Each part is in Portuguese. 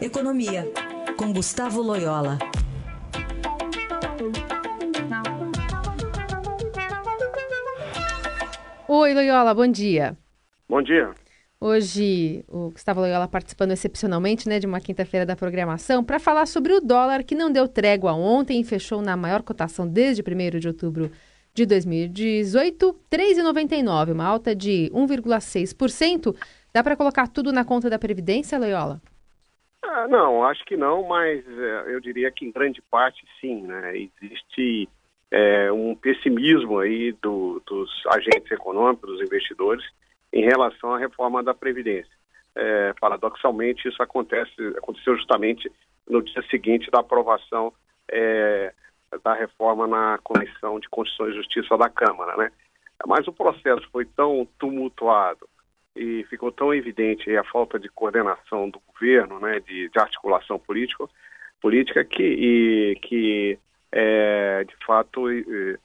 Economia, com Gustavo Loyola. Oi, Loyola, bom dia. Bom dia. Hoje o Gustavo Loyola participando excepcionalmente né, de uma quinta-feira da programação para falar sobre o dólar que não deu trégua ontem e fechou na maior cotação desde 1 de outubro de 2018, 3,99, uma alta de 1,6%. Dá para colocar tudo na conta da Previdência, Loyola? Ah, não, acho que não, mas é, eu diria que em grande parte sim. Né? Existe é, um pessimismo aí do, dos agentes econômicos, dos investidores, em relação à reforma da Previdência. É, paradoxalmente, isso acontece, aconteceu justamente no dia seguinte da aprovação é, da reforma na Comissão de Constituição e Justiça da Câmara, né? Mas o processo foi tão tumultuado e ficou tão evidente a falta de coordenação do governo, né, de, de articulação política, política que, e, que é, de fato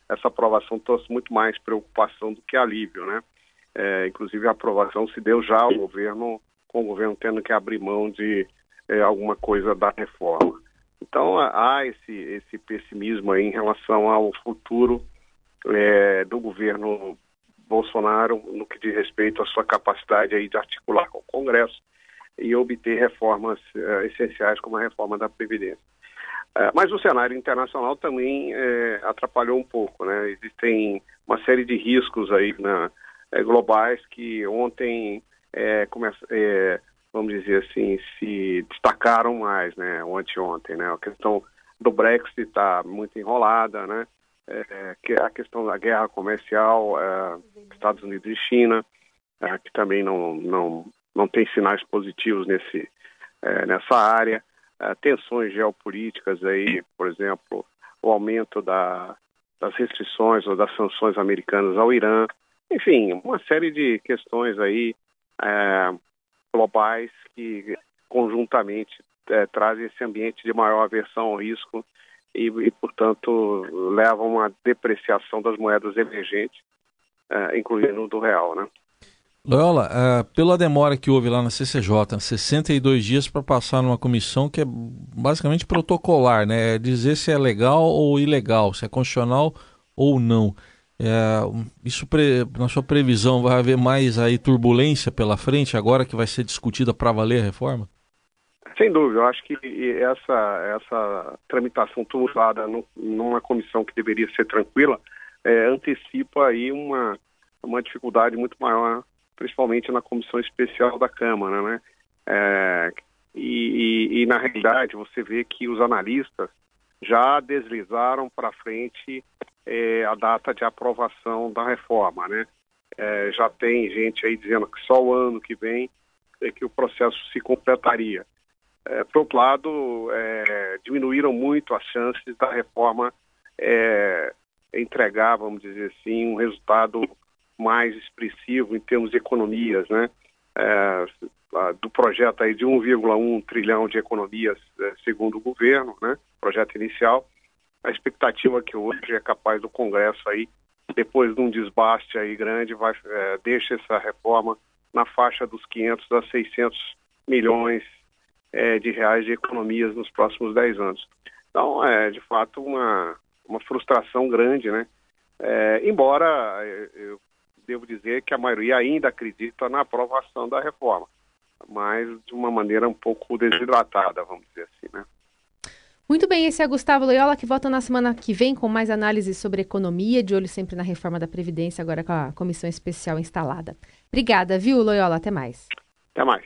essa aprovação trouxe muito mais preocupação do que alívio, né? É, inclusive a aprovação se deu já ao governo, com o governo tendo que abrir mão de é, alguma coisa da reforma. Então há esse, esse pessimismo em relação ao futuro é, do governo Bolsonaro no que diz respeito à sua capacidade aí de articular com o Congresso e obter reformas é, essenciais como a reforma da Previdência. É, mas o cenário internacional também é, atrapalhou um pouco, né? Existem uma série de riscos aí na, globais que ontem vamos dizer assim, se destacaram mais, né, ontem ontem, né, a questão do Brexit está muito enrolada, né, que a questão da guerra comercial, é, Estados Unidos e China, é, que também não, não, não tem sinais positivos nesse, é, nessa área, é, tensões geopolíticas aí, por exemplo, o aumento da, das restrições ou das sanções americanas ao Irã, enfim, uma série de questões aí é, globais que conjuntamente é, trazem esse ambiente de maior aversão ao risco e, e portanto, levam a uma depreciação das moedas emergentes, é, incluindo do real, né? Loyola, uh, pela demora que houve lá na CCJ, 62 dias para passar numa comissão que é basicamente protocolar, né? É dizer se é legal ou ilegal, se é constitucional ou não. É, isso na sua previsão vai haver mais aí turbulência pela frente agora que vai ser discutida para valer a reforma? Sem dúvida, eu acho que essa essa tramitação tumultuada numa comissão que deveria ser tranquila é, antecipa aí uma uma dificuldade muito maior, principalmente na comissão especial da Câmara, né? É, e, e, e na realidade você vê que os analistas já deslizaram para frente é, a data de aprovação da reforma, né? É, já tem gente aí dizendo que só o ano que vem é que o processo se completaria. É, por outro lado, é, diminuíram muito as chances da reforma é, entregar, vamos dizer assim, um resultado mais expressivo em termos de economias, né? É, do projeto aí de 1,1 trilhão de economias, é, segundo o governo, né? Projeto inicial, a expectativa que hoje é capaz do Congresso aí, depois de um desbaste aí grande, vai, é, deixa essa reforma na faixa dos 500 a 600 milhões é, de reais de economias nos próximos 10 anos. Então, é de fato uma, uma frustração grande, né? É, embora eu devo dizer que a maioria ainda acredita na aprovação da reforma, mas de uma maneira um pouco desidratada, vamos dizer assim, né? Muito bem, esse é Gustavo Loyola, que volta na semana que vem com mais análises sobre economia, de olho sempre na reforma da Previdência, agora com a comissão especial instalada. Obrigada, viu, Loyola? Até mais. Até mais.